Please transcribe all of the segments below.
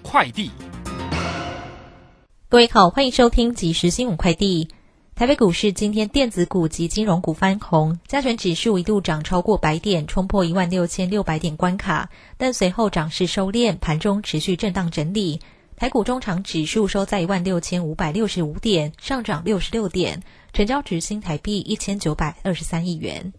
快递，各位好，欢迎收听即时新闻快递。台北股市今天电子股及金融股翻红，加权指数一度涨超过百点，冲破一万六千六百点关卡，但随后涨势收敛，盘中持续震荡整理。台股中场指数收在一万六千五百六十五点，上涨六十六点，成交值新台币一千九百二十三亿元。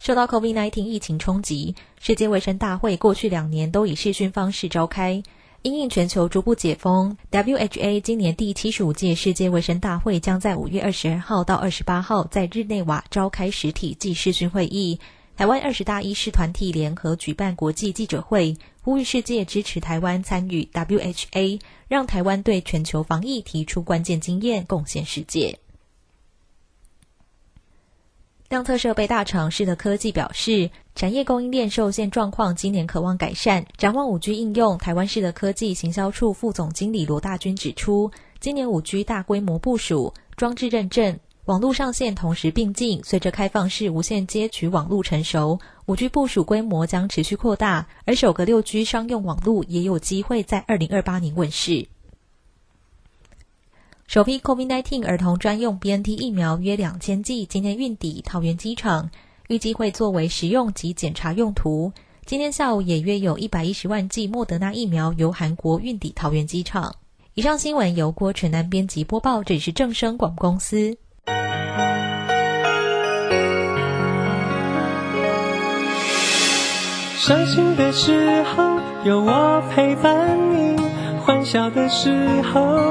受到 COVID-19 疫情冲击，世界卫生大会过去两年都以视讯方式召开。因应全球逐步解封，WHA 今年第七十五届世界卫生大会将在五月二十二号到二十八号在日内瓦召开实体暨视讯会议。台湾二十大医师团体联合举办国际记者会，呼吁世界支持台湾参与 WHA，让台湾对全球防疫提出关键经验，贡献世界。量测设备大厂世德科技表示，产业供应链受限状况今年渴望改善。展望五 G 应用，台湾世德科技行销处副总经理罗大军指出，今年五 G 大规模部署、装置认证、网络上线同时并进，随着开放式无线接取网络成熟，五 G 部署规模将持续扩大，而首个六 G 商用网络也有机会在二零二八年问世。首批 COVID-19 儿童专用 BNT 疫苗约两千剂，今天运抵桃园机场，预计会作为食用及检查用途。今天下午也约有一百一十万剂莫德纳疫苗由韩国运抵桃园机场。以上新闻由郭纯南编辑播报，这里是正声广播公司。伤心的时候有我陪伴你，欢笑的时候。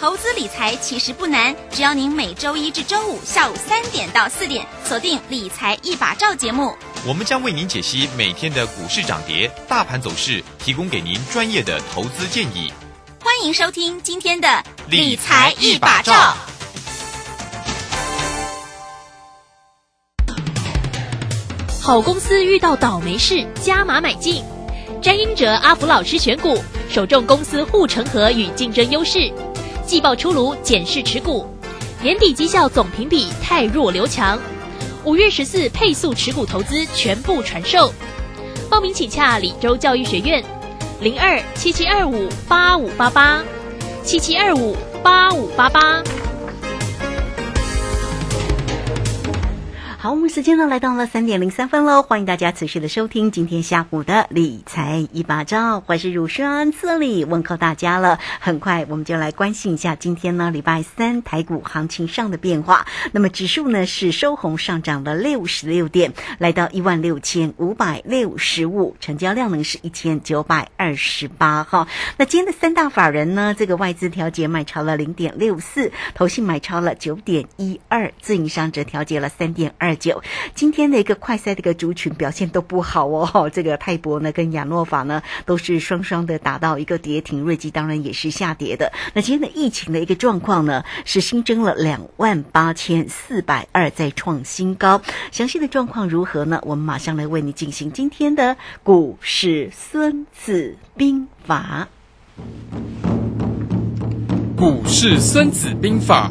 投资理财其实不难，只要您每周一至周五下午三点到四点锁定《理财一把照》节目，我们将为您解析每天的股市涨跌、大盘走势，提供给您专业的投资建议。欢迎收听今天的《理财一把照》。好公司遇到倒霉事，加码买进。詹英哲、阿福老师选股，首重公司护城河与竞争优势。季报出炉，检视持股，年底绩效总评比太弱留强。五月十四配速持股投资全部传授，报名请洽李州教育学院，零二七七二五八五八八，七七二五八五八八。好，我们时间呢来到了三点零三分喽，欢迎大家持续的收听今天下午的理财一把照，我是乳酸这里问候大家了。很快我们就来关心一下今天呢礼拜三台股行情上的变化。那么指数呢是收红上涨了六十六点，来到一万六千五百六十五，成交量呢是一千九百二十八哈。那今天的三大法人呢，这个外资调节买超了零点六四，投信买超了九点一二，自营商则调节了三点二。九，今天的一个快赛的一个族群表现都不好哦。这个泰博呢跟亚诺法呢都是双双的达到一个跌停，瑞基当然也是下跌的。那今天的疫情的一个状况呢是新增了两万八千四百二，再创新高。详细的状况如何呢？我们马上来为你进行今天的股市孙子兵法。股市孙子兵法。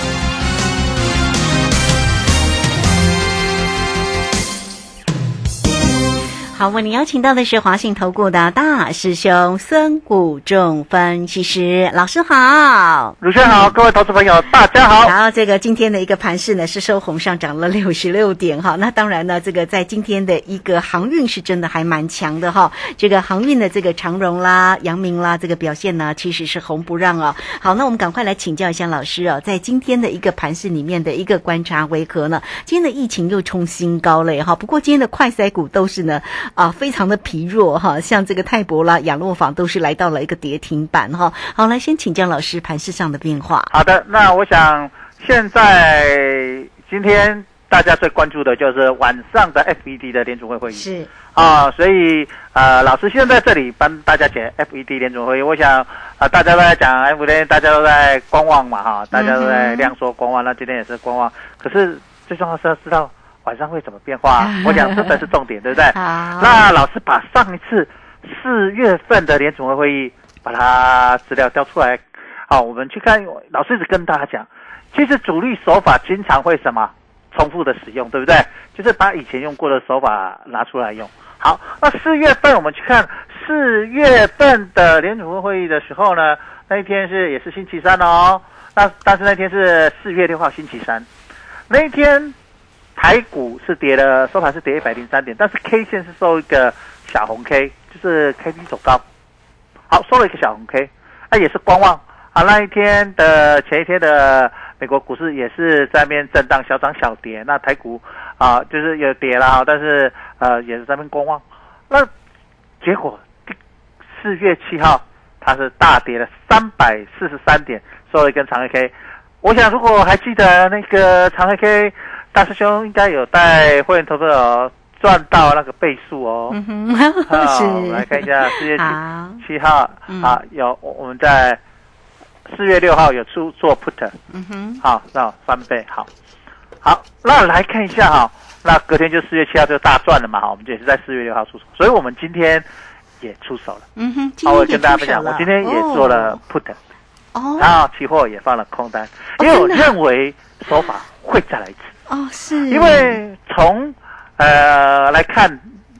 好，好，为您邀请到的是华信投顾的大师兄孙谷仲分析师老师好。鲁轩好，各位投资朋友大家好。然后这个今天的一个盘势呢是收红上涨了 六十六点哈，那当然呢，这个在今天的一个航运是真的还蛮强的哈。这个航运的这个长荣啦、阳明啦，这个表现呢其实是红不让哦。好，那我们赶快来请教一下老师哦，在今天的一个盘势里面的一个观察为何呢？今天的疫情又冲新高了哈，不过今天的快筛股都是呢。啊，非常的疲弱哈，像这个泰博啦、亚诺坊都是来到了一个跌停板哈。好，来先请教老师盘市上的变化。好的，那我想现在今天大家最关注的就是晚上的 FED 的联储会会议是啊，所以呃，老师现在在这里帮大家解 FED 联储会议。我想啊，大家都在讲 FED，大家都在观望嘛哈，大家都在量缩观望，那今天也是观望。可是最重要是要知道。晚上会怎么变化？我想这才是重点，对不对？那老师把上一次四月份的联储会会议把它资料调出来，好，我们去看。老师一直跟大家讲，其实主力手法经常会什么重复的使用，对不对？就是把以前用过的手法拿出来用。好，那四月份我们去看四月份的联储会会议的时候呢，那一天是也是星期三哦。那但是那天是四月六号星期三，那一天。台股是跌了，收盘是跌一百零三点，但是 K 线是收一个小红 K，就是 K D 走高，好收了一个小红 K，那也是观望。啊那一天的前一天的美国股市也是在面震荡小涨小跌，那台股啊就是有跌了啊，但是呃也是在面观望，那结果四月七号它是大跌了三百四十三点，收了一根长黑 K，我想如果还记得那个长黑 K。大师兄应该有带会员投资者赚到那个倍数哦。嗯 好，我们来看一下四月七七号啊，有我们在四月六号有出做 put。嗯哼。好，那翻倍。好，好，那来看一下哈，那隔天就四月七号就大赚了嘛。哈，我们也是在四月六号出手，所以我们今天也出手了。嗯哼。好，我跟大家分享，我今天也做了 put。哦。然后期货也放了空单，因为我认为手法会再来一次。哦，是因为从呃来看，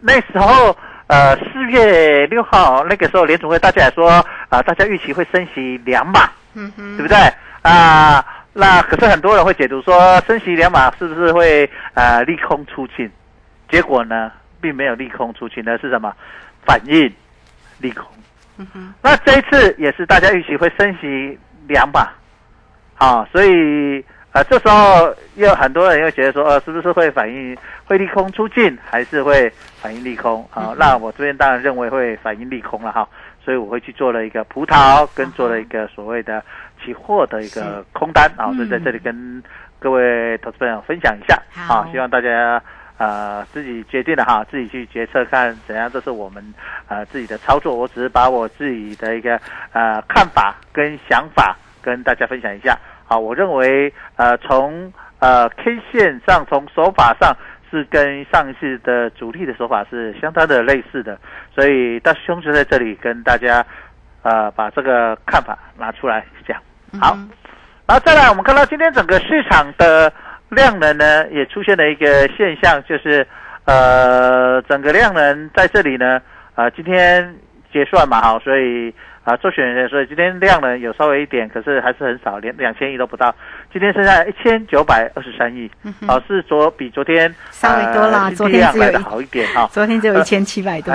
那时候呃四月六号那个时候联储会大家也说啊，大家预期会升息两码，嗯哼，对不对啊？那可是很多人会解读说升息两码是不是会呃利空出尽？结果呢，并没有利空出尽的是什么？反应利空。嗯哼，那这一次也是大家预期会升息两码，啊，所以。啊，这时候又很多人又觉得说，呃，是不是会反映会利空出尽，还是会反映利空？啊，那我这边当然认为会反映利空了哈，所以我会去做了一个葡萄，跟做了一个所谓的期货的一个空单啊，所以在这里跟各位投资朋友分享一下，啊，希望大家呃自己决定了哈，自己去决策看怎样，这是我们呃自己的操作，我只是把我自己的一个呃看法跟想法跟大家分享一下。啊，我认为，呃，从呃 K 线上，从手法上是跟上一次的主力的手法是相当的类似的，所以大师兄就在这里跟大家，呃，把这个看法拿出来讲。好，然后再来，我们看到今天整个市场的量能呢，也出现了一个现象，就是呃，整个量能在这里呢，呃，今天结算嘛，好，所以。啊，做选人，所以今天量呢有稍微一点，可是还是很少，连两千亿都不到。今天剩下一千九百二十三亿，啊，是昨比昨天稍微多了，昨天来的好一点哈。昨天只有一千七百多。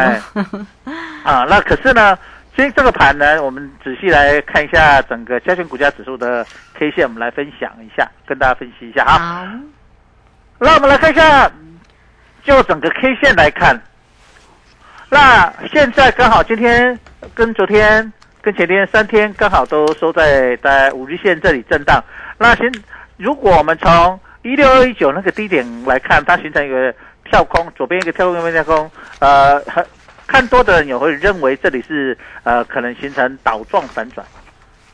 啊，那可是呢，今天这个盘呢，我们仔细来看一下整个加权股价指数的 K 线，我们来分享一下，跟大家分析一下哈。好。那我们来看一下，就整个 K 线来看，那现在刚好今天跟昨天。跟前天三天刚好都收在在五日线这里震荡。那行，如果我们从一六二一九那个低点来看，它形成一个跳空，左边一个跳空，右边跳空。呃，很看多的人也会认为这里是呃可能形成倒状反转。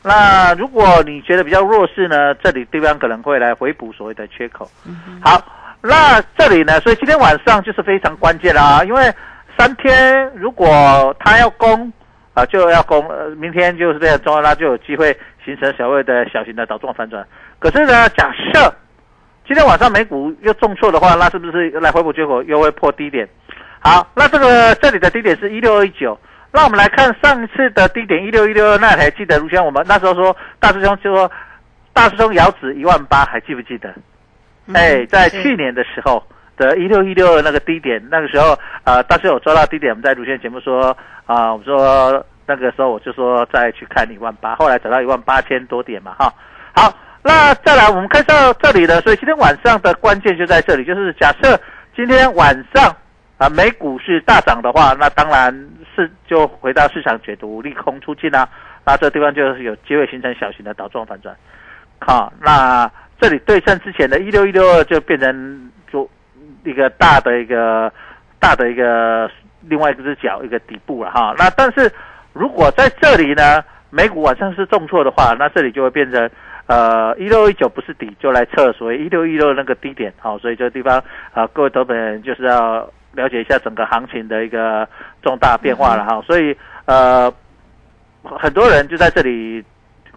那如果你觉得比较弱势呢，这里地方可能会来回补所谓的缺口。好，那这里呢，所以今天晚上就是非常关键啦，因为三天如果它要攻。啊，就要攻，呃，明天就是这样，中央拉就有机会形成所谓的小型的倒状反转。可是呢，假设今天晚上美股又重挫的话，那是不是来回补缺口又会破低点？好，那这个这里的低点是一六二一九。那我们来看上次的低点一六一六二，那还记得如轩？我们那时候说大师兄就说大师兄遥指一万八，还记不记得？嗯哎，在去年的时候的一六一六二那个低点，那个时候呃，大师有抓到低点，我们在卢线节目说啊、我们说那个时候我就说再去看一万八，后来找到一万八千多点嘛，哈。好，那再来我们看到这里呢，所以今天晚上的关键就在这里，就是假设今天晚上啊美股是大涨的话，那当然是就回到市场解读利空出尽啊，那这地方就是有机会形成小型的倒状反转。好，那这里对称之前的一六一六二就变成一个大的一个大的一个另外一只脚一个底部了哈。那但是如果在这里呢，美股晚上是重挫的话，那这里就会变成呃一六一九不是底，就来测所谓一六一六那个低点。好，所以这个地方啊、各位投资人就是要了解一下整个行情的一个重大变化了哈。所以呃，很多人就在这里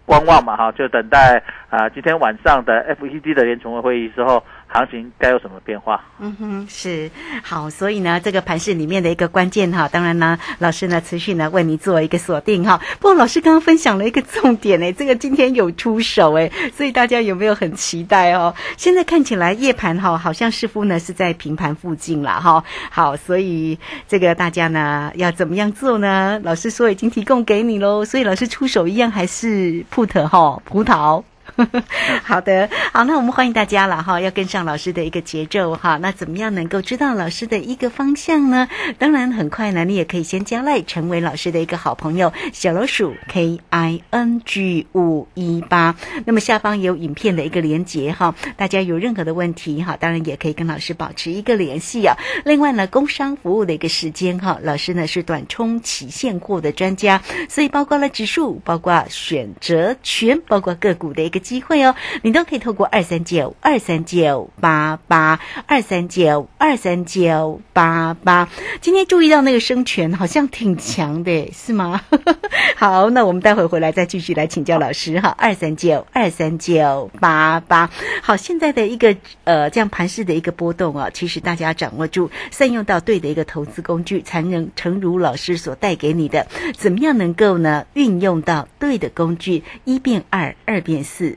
观望嘛哈，就等待啊、今天晚上的 FED 的联储会会议之后，行情该有什么变化？嗯哼，是好，所以呢，这个盘市里面的一个关键哈，当然呢，老师呢持续呢为你做一个锁定哈。不过老师刚刚分享了一个重点呢，这个今天有出手哎，所以大家有没有很期待哦？现在看起来夜盘哈，好像似乎呢是在平盘附近了哈。好，所以这个大家呢要怎么样做呢？老师说已经提供给你喽，所以老师出手一样还是 put 哈葡萄。好的，好，那我们欢迎大家了哈，要跟上老师的一个节奏哈。那怎么样能够知道老师的一个方向呢？当然，很快呢，你也可以先加赖，成为老师的一个好朋友，小老鼠 K I N G 五一八。那么下方有影片的一个连接哈，大家有任何的问题哈，当然也可以跟老师保持一个联系啊。另外呢，工商服务的一个时间哈，老师呢是短冲期现货的专家，所以包括了指数，包括选择权，包括个股的一个机会哦，你都可以透过二三九二三九八八二三九二三九八八。今天注意到那个生权好像挺强的，是吗？好，那我们待会回来再继续来请教老师哈，二三九二三九八八。好，现在的一个呃这样盘势的一个波动啊，其实大家掌握住，善用到对的一个投资工具，才能诚如老师所带给你的，怎么样能够呢运用到对的工具，一变二，二变四，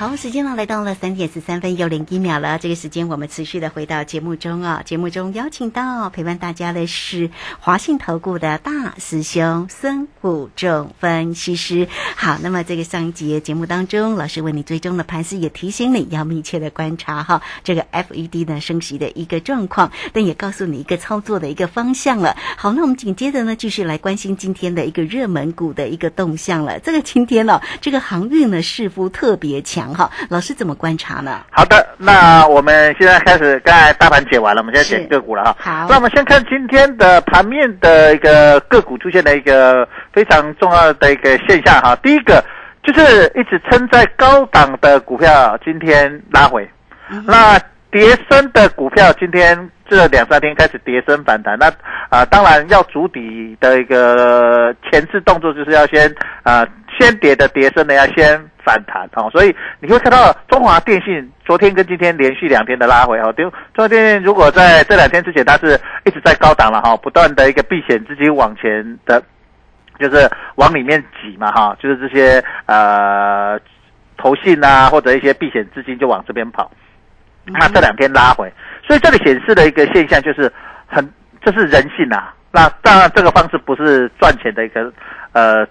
好，时间呢来到了三点十三分又零一秒了。这个时间我们持续的回到节目中啊，节目中邀请到陪伴大家的是华信投顾的大师兄孙虎仲分析师。好，那么这个上一节节目当中，老师为你追踪的盘势也提醒你要密切的观察哈这个 FED 呢升息的一个状况，但也告诉你一个操作的一个方向了。好，那我们紧接着呢继续来关心今天的一个热门股的一个动向了。这个今天呢、这个航运呢似乎特别强哈，老师怎么观察呢？好的，那我们现在开始，刚才大盘解完了，我们现在解个股了哈。好那我们先看今天的盘面的一个个股出现的一个非常重要的一个现象哈。第一个就是一直撑在高档的股票，今天拉回。那跌升的股票今天这两三天开始跌升反弹，那啊、当然要筑底的一个前置动作就是要先啊、先跌的跌升的要先反弹哦，所以你会看到中华电信昨天跟今天连续两天的拉回哦，中中华电信如果在这两天之前它是一直在高档了哈、不断的一个避险资金往前的。就是往里面挤嘛，哈，就是这些呃投信啊，或者一些避险资金就往这边跑。那这两天拉回，所以这里显示的一个现象就是很，这是人性啊。那当然，这个方式不是赚钱的一个呃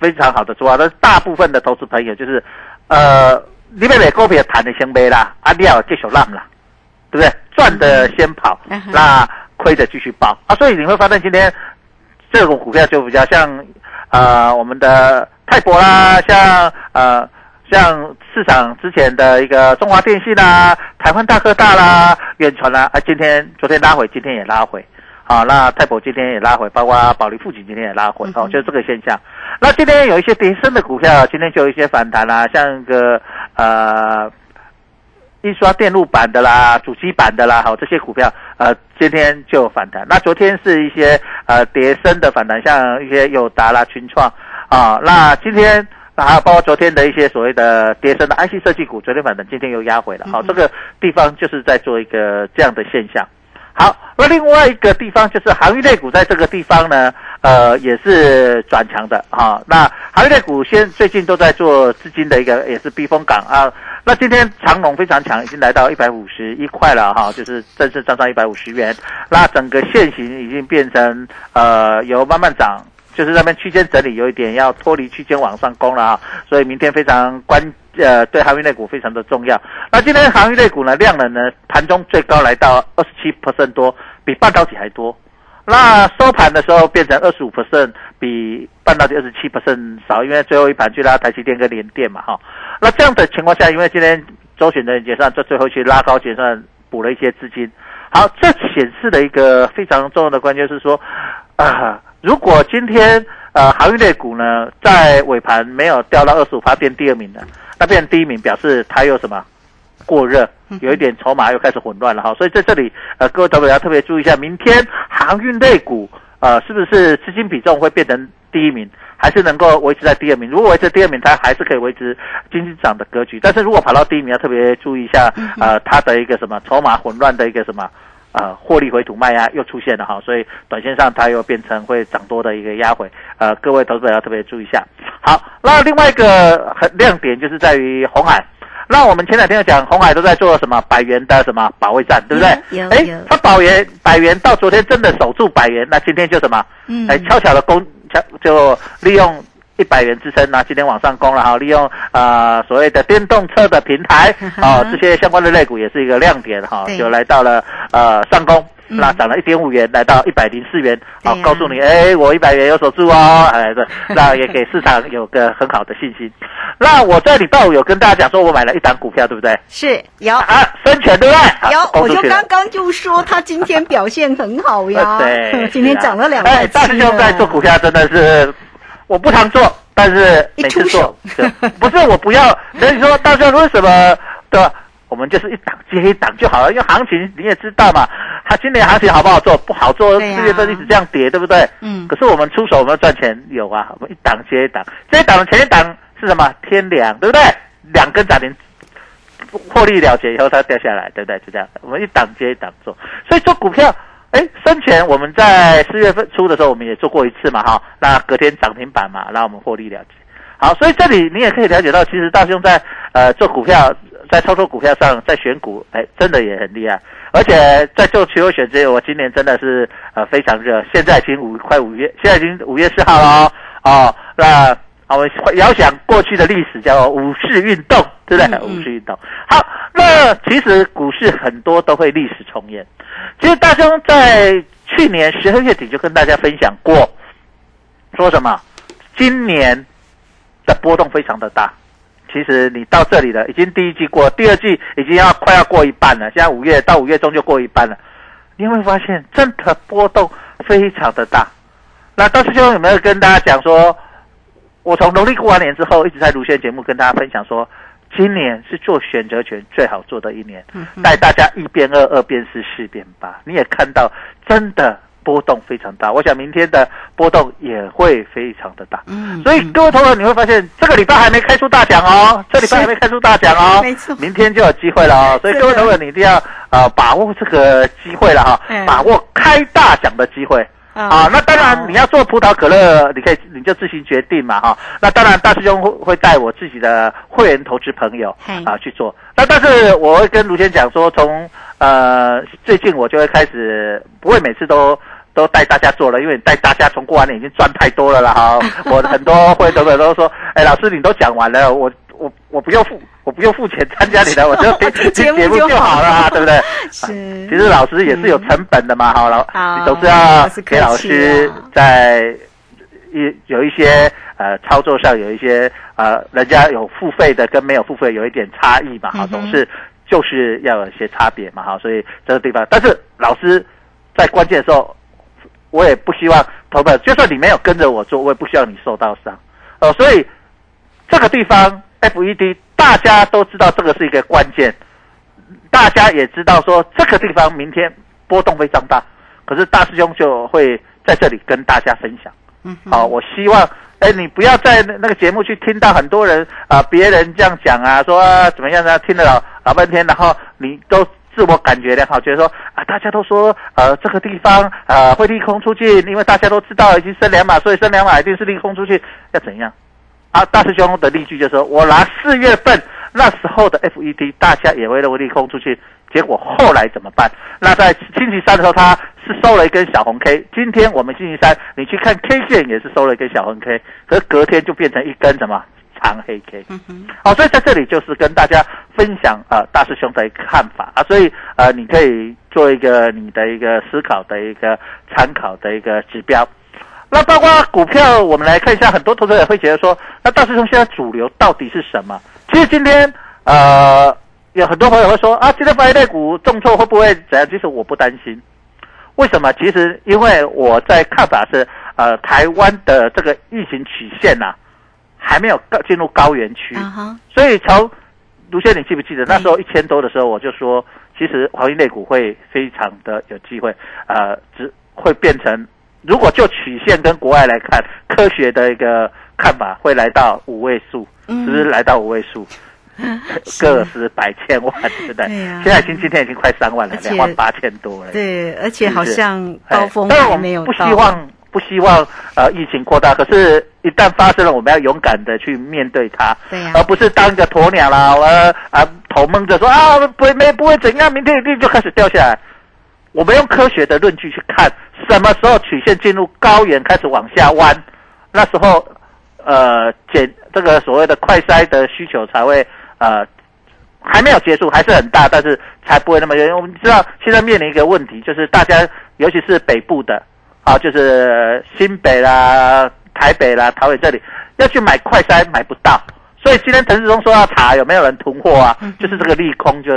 非常好的做法，但是大部分的投资朋友就是呃，你买买股票谈的先买啦，啊，你要继续浪啦，对不对？赚的先跑嗯，那亏的继续报啊。所以你会发现今天这种股票就比较像呃我们的泰博啦，像呃像市场之前的一个中华电信啦、台湾大哥大啦、远传啦，啊今天昨天拉回，今天也拉回。好，那泰博今天也拉回，包括保利富锦今天也拉回，哦，就是这个现象。那今天有一些跌升的股票，今天就有一些反弹啦，像一个呃印刷电路板的啦、主机板的啦，好这些股票，呃，今天就有反弹。那昨天是一些呃跌升的反弹，像一些友达啦、群创啊。那今天那还有包括昨天的一些所谓的跌升的 IC 设计股，昨天反弹，今天又压回了。好，这个地方就是在做一个这样的现象。好，那另外一个地方就是航运类股，在这个地方呢，呃，也是转强的哈。那航运类股现最近都在做资金的一个，也是避风港啊。那今天长龙非常强，已经来到一百五十一块了哈，就是正式站上一百五十元。那整个线型已经变成呃，由慢慢涨，就是那边区间整理，有一点要脱离区间往上攻了啊。所以明天非常关。呃，对航运类股非常的重要。那今天航运类股呢，量能呢，盘中最高来到二十七 percent 多，比半导体还多。那收盘的时候变成二十五 percent，比半导体二十七 percent 少，因为最后一盘去拉台积电跟联电嘛，哈。那这样的情况下，因为今天周选的结算，在最后去拉高结算，补了一些资金。好，这显示的一个非常重要的关键是说，啊，如果今天呃航运类股呢，在尾盘没有掉到二十五趴变第二名的。那变第一名，表示它有什么过热，有一点筹码又开始混乱了哈。所以在这里，呃，各位投资者要特别注意一下，明天航运类股，呃，是不是资金比重会变成第一名，还是能够维持在第二名？如果维持第二名，它还是可以维持经济涨的格局。但是如果跑到第一名，要特别注意一下，呃，它的一个什么筹码混乱的一个什么。呃，获利回吐卖压又出现了哈，所以短线上它又变成会涨多的一个压回，呃，各位投资者要特别注意一下。好，那另外一个很亮点就是在于红海，那我们前两天讲红海都在做什么百元的什么保卫战，对不对？有哎，它保元百元到昨天真的守住百元，那今天就什么？嗯，哎，悄悄的攻，悄就利用。一百元支撑，那今天往上攻了哈，利用啊所谓的电动车的平台啊，这些相关的类股也是一个亮点哈，就来到了呃上攻，那涨了一点五元，来到一百零四元，好，告诉你，哎，我一百元有守住哦，哎，这 那也给市场有个很好的信心。那我在礼拜五有跟大家讲说，我买了一档股票，对不对？是有啊，深全对不对？有，我就刚刚就说他今天表现很好呀，对，今天涨了两哎，大师兄在做股票真的是。我不常做，但是每次做，不是我不要。所以说，大家为什么的？我们就是一档接一档就好了，因为行情你也知道嘛。它今年行情好不好做？不好做，四月份一直这样跌，对不对？嗯。可是我们出手，我们赚钱有啊。我们一档接一档，这一档的前一档是什么？天凉，对不对？两根涨停，获利了结以后它掉下来，对不对？就这样。我们一档接一档做，所以做股票。哎，生前我们在四月份初的时候，我们也做过一次嘛，哈，那隔天涨停板嘛，那我们获利了结。好，所以这里你也可以了解到，其实大兄在呃做股票，在操作股票上，在选股，哎，真的也很厉害。而且在做期货选择，我今年真的是呃非常热。现在已经五快五月，现在已经五月四号了哦，哦那我们遥想过去的历史，叫做五四运动，对不对？五市运动。好，那其实股市很多都会历史重演。其实大兄在去年十二月底就跟大家分享过，说什么？今年的波动非常的大。其实你到这里了，已经第一季过，第二季已经要快要过一半了。现在五月到五月中就过一半了，你会发现真的波动非常的大。那大师兄有没有跟大家讲说，我从农历过完年之后，一直在卢线节目跟大家分享说。今年是做选择权最好做的一年，带大家一变二，二变四，四变八。你也看到，真的波动非常大。我想明天的波动也会非常的大。嗯，所以各位同学你会发现，这个礼拜还没开出大奖哦，这礼拜还没开出大奖哦，没错，明天就有机会了哦。所以各位同学你一定要呃把握这个机会了哈，把握开大奖的机会。啊，那当然你要做葡萄可乐，你可以你就自行决定嘛哈。那当然大师兄会会带我自己的会员投资朋友啊去做。那但是我会跟卢先讲说，从呃最近我就会开始不会每次都都带大家做了，因为带大家从过完年已经赚太多了啦哈。我很多会员朋友都说，哎老师你都讲完了，我我我不用付我不用付钱参加你的，我就听听 节目就就好好了啊，对不对？是其实老师也是有成本的嘛，好老好你总是要给老师啊。在一有一些呃操作上有一些呃人家有付费的跟没有付费有一点差异嘛，哈，嗯总是就是要有一些差别嘛，哈，所以这个地方，但是老师在关键的时候，我也不希望投本，就算你没有跟着我做，我也不希望你受到伤，呃，所以这个地方 FED 大家都知道这个是一个关键，大家也知道说这个地方明天波动非常大，可是大师兄就会在这里跟大家分享。嗯好、我希望，哎，你不要在那那个节目去听到很多人啊、别人这样讲啊，说、啊、怎么样呢？听了老老半天，然后你都自我感觉良好，觉得说啊，大家都说呃这个地方呃会利空出尽，因为大家都知道已经升两码，所以升两码一定是利空出去，要怎样？啊，大师兄的例句就说，我拿四月份那时候的 FED，大家也会认为利空出去，结果后来怎么办？那在星期三的时候，它是收了一根小红 K，今天我们星期三你去看 K 线也是收了一根小红 K，可是隔天就变成一根什么长黑 K。嗯哼好、所以在这里就是跟大家分享呃大师兄的看法啊，所以呃你可以做一个你的一个思考的一个参考的一个指标。那包括股票，我们来看一下，很多投资者会觉得说，那大师兄现在主流到底是什么？其实今天呃有很多朋友会说啊，今天发类股重挫会不会怎样？其实我不担心，为什么？其实因为我在看法是，呃，台湾的这个疫情曲线呐、还没有高进入高原区，所以从卢先，你记不记得那时候一千多的时候，我就说，其实黄金类股会非常的有机会，呃，只会变成，如果就曲线跟国外来看，科学的一个看法会来到五位数，嗯是不是来到五位数？个十百千万，对不对？现在已经今天已经快三万了两万八千多了。对，而且好像哎高峰还没有们不希，望不希望呃疫情扩大，可是，一旦发生了，我们要勇敢的去面对它，对呀而不是当一个鸵鸟啦，我啊头蒙着说啊不会没不会怎样，明天一定就开始掉下来。我们用科学的论据去看，什么时候曲线进入高原开始往下弯，那时候呃减这个所谓的快筛的需求才会呃还没有结束，还是很大，但是才不会那么严。我们知道现在面临一个问题，就是大家尤其是北部的啊，就是新北啦、台北啦、桃园这里要去买快筛买不到，所以今天陈世忠说要查有没有人囤货啊，就是这个利空就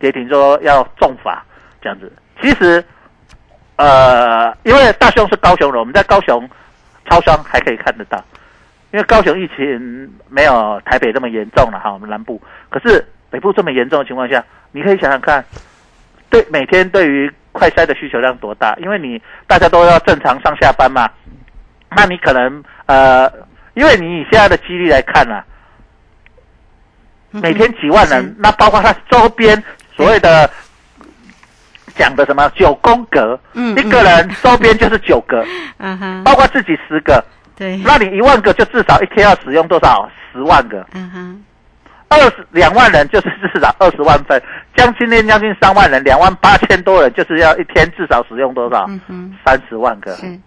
跌停说要重罚这样子。其实呃，因为大雄是高雄人，我们在高雄超商还可以看得到。因为高雄疫情没有台北这么严重了哈，我们南部，可是北部这么严重的情况下，你可以想想看，对每天对于快筛的需求量多大？因为你大家都要正常上下班嘛，那你可能呃，因为你以现在的几率来看啊，每天几万人，那包括它周边所谓的讲的什么九宫格，嗯一个人周边就是九个，嗯。哼，包括自己十个，对，那你一万个就至少一天要使用多少？十万个，嗯哼，二十两万人就是至少二十万份，将今天将近三万人，两万八千多人，就是要一天至少使用多少？嗯哼，三十万个。是，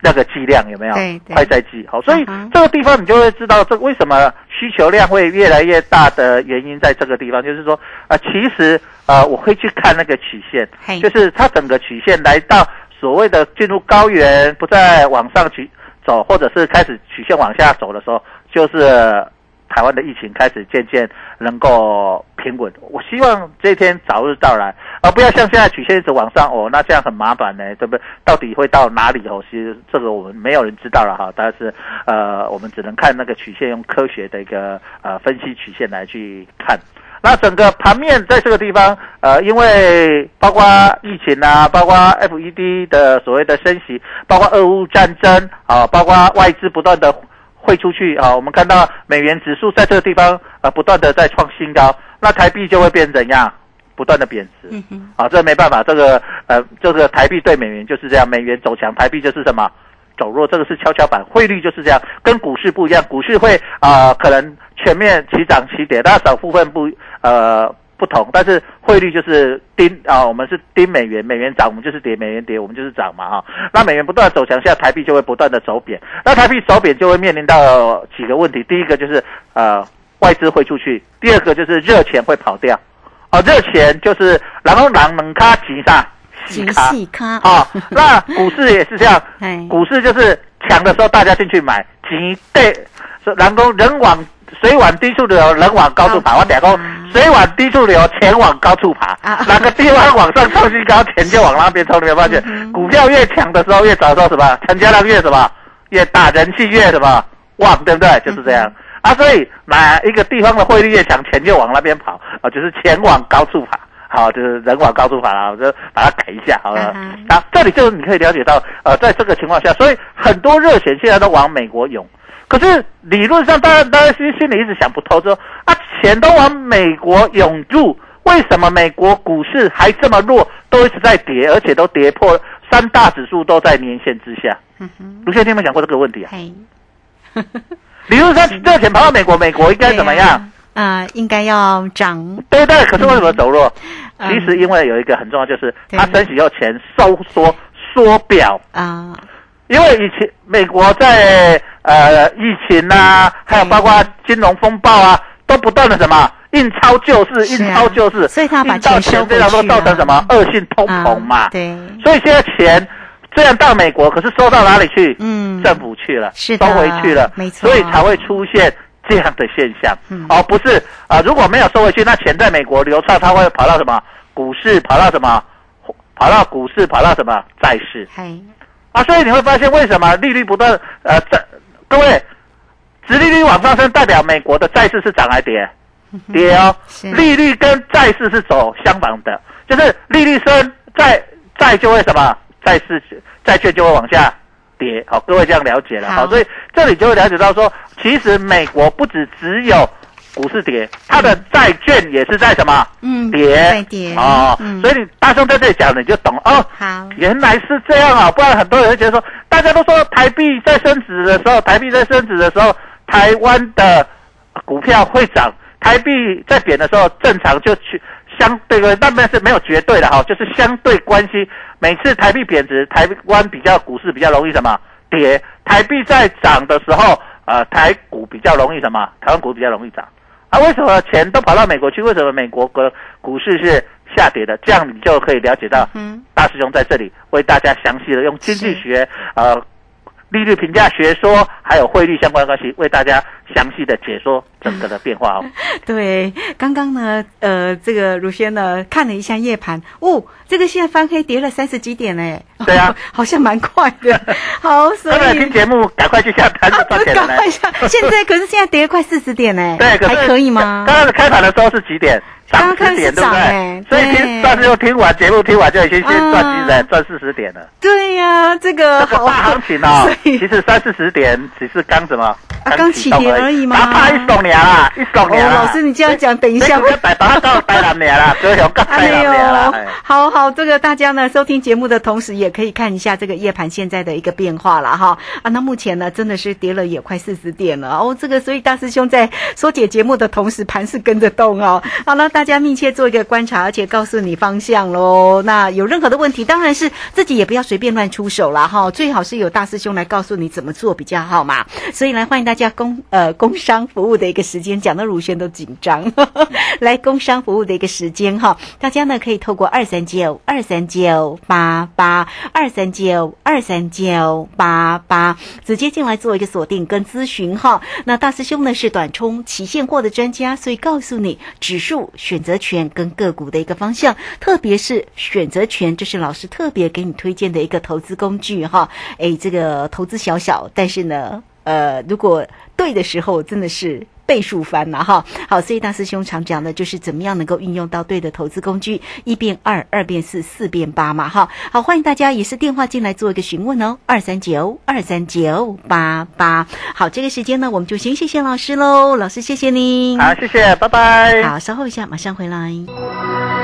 那个剂量有没有？对对。快在剂好，所以这个地方你就会知道，这为什么需求量会越来越大的原因在这个地方，就是说，呃，其实呃，我会去看那个曲线嘿，就是它整个曲线来到所谓的进入高原，不再往上去走，或者是开始曲线往下走的时候，就是。台湾的疫情开始渐渐能够平稳，我希望这一天早日到来，而不要像现在曲线一直往上哦，那这样很麻烦呢，对不对？到底会到哪里哦？其实这个我们没有人知道了哈，但是呃，我们只能看那个曲线，用科学的一个呃分析曲线来去看。那整个盘面在这个地方，呃，因为包括疫情啊，包括 FED 的所谓的升息，包括俄乌战争啊，包括外资不断的汇出去啊，我们看到美元指数在这个地方呃不断的在创新高，那台币就会变怎样？不断的贬值。啊，这没办法，这个呃，这个台币对美元就是这样，美元走强，台币就是什么走弱，这个是跷跷板，汇率就是这样，跟股市不一样，股市会啊、可能全面齐涨齐跌，但少部分不呃不同，但是汇率就是盯啊，我们是盯美元，美元涨我们就是跌，美元跌我们就是涨嘛哈、那美元不断地走强下，台币就会不断的走贬，那台币走贬就会面临到几个问题，第一个就是呃。外资汇出去，第二个就是热钱会跑掉。哦，热钱就是然后狼能卡急上极细咖啊，那股市也是这样 哎，股市就是强的时候大家进去买，急对，人工人往水往低处流，人往高处爬。我讲过，水往低处流，钱往高处爬啊。哪个地方往上创新高，钱就往那边冲。你有没有发现，股票越强的时候，越早说什么，成交量越什么越大，人气越什么旺，对不对？就是这样。啊，所以哪一个地方的汇率越强，钱就往那边跑啊，就是钱往高处爬。好，就是人往高处爬了，我就把它改一下好了。嗯啊，这里就是你可以了解到，呃，在这个情况下，所以很多热钱现在都往美国涌。可是理论上，大家大家心心里一直想不透，说啊，钱都往美国涌入，为什么美国股市还这么弱，都一直在跌，而且都跌破三大指数都在年线之下？嗯哼，卢先生有没有想过这个问题啊？嘿，理论上热钱跑到美国，美国应该怎么样？啊、应该要涨，对不对？可是为什么走弱？嗯其实因为有一个很重要，就是对它升息后钱收缩缩表。啊、因为以前美国在呃疫情啊，还有包括金融风暴啊，都不断的什么印钞救市，印钞救市，所以他把钱收这样说回去啊。造成什么恶性通膨嘛？啊对，所以现在钱虽然到美国，可是收到哪里去？嗯。政府去了，是收回去了，没错。所以才会出现这样的现象，嗯。而不是啊、呃如果没有收回去，那钱在美国流畅，它会跑到什么股市，跑到什么，跑到股市，跑到什么债市。嘿，啊，所以你会发现为什么利率不断呃在各位，殖利率往上升，代表美国的债市是涨还跌？跌哦，利率跟债市是走相反的，就是利率升，债债就会什么？债市债券就会往下跌。好，各位这样了解了。好好，所以这里就会了解到说，其实美国不止只有股市跌，它的债券也是在什么？嗯，跌在跌哦，嗯所以你大兄在这里讲，你就懂哦。好，原来是这样啊，不然很多人会觉得说，大家都说台币在升值的时候，台币在升值的时候，台湾的股票会涨，台币在贬的时候，正常就去相对的，那边是没有绝对的哈，就是相对关系。每次台币贬值，台湾比较股市比较容易什么跌；台币在涨的时候，呃，台股比较容易什么？台湾股比较容易涨。啊，为什么钱都跑到美国去？为什么美国的股市是下跌的？这样你就可以了解到，嗯，大师兄在这里为大家详细的用经济学、呃利率评价学说，还有汇率相关关系，为大家详细的解说整个的变化哦。对，刚刚呢，呃，这个如轩呢看了一下夜盘，哦，这个现在翻黑跌了三十几点呢，对啊，好像蛮快的，好，所以听节目，赶快去下单赶快。下，现在可是现在跌了快四十点呢，对，还可以吗？刚刚开盘的时候是几点？刚刚看十点，对不欸对？所以对听大师兄听完节目，听完就已经先赚几啊了，赚四十点了。对呀、这个好这个大行情哦 所，以其实三四十点只是刚什么？啊刚起跌而已嘛哪怕一十年啦，一十哦，年啦。老师你这样讲，等一下这个台北到台南年啦，高雄到台还没有南年啦。哎，好好，这个大家呢收听节目的同时，也可以看一下这个夜盘现在的一个变化了哈啊。那目前呢，真的是跌了也快四十点了哦。这个所以大师兄在说解节目的同时，盘是跟着动哦。好了，大大家密切做一个观察，而且告诉你方向喽。那有任何的问题，当然是自己也不要随便乱出手啦哈，最好是有大师兄来告诉你怎么做比较好嘛。所以来欢迎大家工呃工商服务的一个时间，讲到乳轩都紧张。来工商服务的一个时间哈，大家呢可以透过二三九二三九八八二三九二三九八八直接进来做一个锁定跟咨询哈。那大师兄呢是短冲期现货的专家，所以告诉你指数选选择权跟个股的一个方向，特别是选择权，就是老师特别给你推荐的一个投资工具哈。诶，这个投资小小，但是呢，呃，如果对的时候，真的是。倍数翻呐哈，好，所以大师兄常讲的就是怎么样能够运用到对的投资工具，一变二，二变四，四变八嘛哈。好，欢迎大家也是电话进来做一个询问哦，二三九二三九八八。好，这个时间呢，我们就先谢谢老师喽，老师谢谢您。好，谢谢，拜拜。好，稍后一下，马上回来。